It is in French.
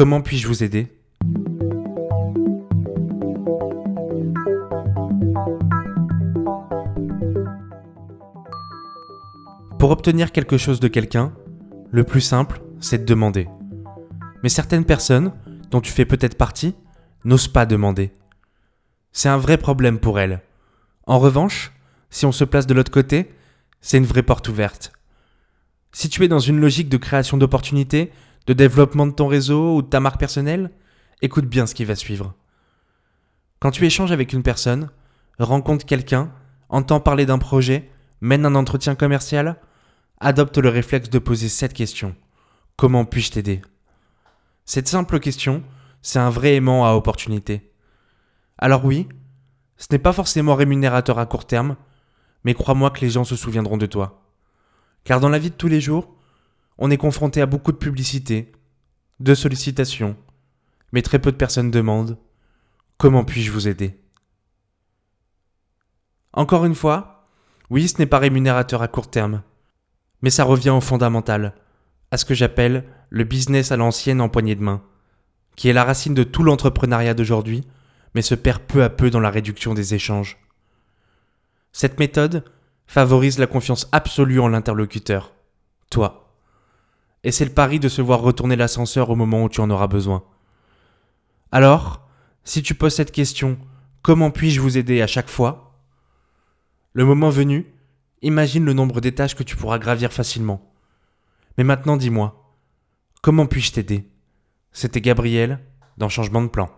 Comment puis-je vous aider? Pour obtenir quelque chose de quelqu'un, le plus simple, c'est de demander. Mais certaines personnes, dont tu fais peut-être partie, n'osent pas demander. C'est un vrai problème pour elles. En revanche, si on se place de l'autre côté, c'est une vraie porte ouverte. Si tu es dans une logique de création d'opportunités, de développement de ton réseau ou de ta marque personnelle, écoute bien ce qui va suivre. Quand tu échanges avec une personne, rencontres quelqu'un, entends parler d'un projet, mène un entretien commercial, adopte le réflexe de poser cette question. Comment puis-je t'aider? Cette simple question, c'est un vrai aimant à opportunité. Alors oui, ce n'est pas forcément rémunérateur à court terme, mais crois-moi que les gens se souviendront de toi. Car dans la vie de tous les jours, on est confronté à beaucoup de publicités, de sollicitations, mais très peu de personnes demandent ⁇ Comment puis-je vous aider ?⁇ Encore une fois, oui, ce n'est pas rémunérateur à court terme, mais ça revient au fondamental, à ce que j'appelle le business à l'ancienne en poignée de main, qui est la racine de tout l'entrepreneuriat d'aujourd'hui, mais se perd peu à peu dans la réduction des échanges. Cette méthode favorise la confiance absolue en l'interlocuteur, toi. Et c'est le pari de se voir retourner l'ascenseur au moment où tu en auras besoin. Alors, si tu poses cette question, comment puis-je vous aider à chaque fois? Le moment venu, imagine le nombre d'étages que tu pourras gravir facilement. Mais maintenant dis-moi, comment puis-je t'aider? C'était Gabriel dans Changement de plan.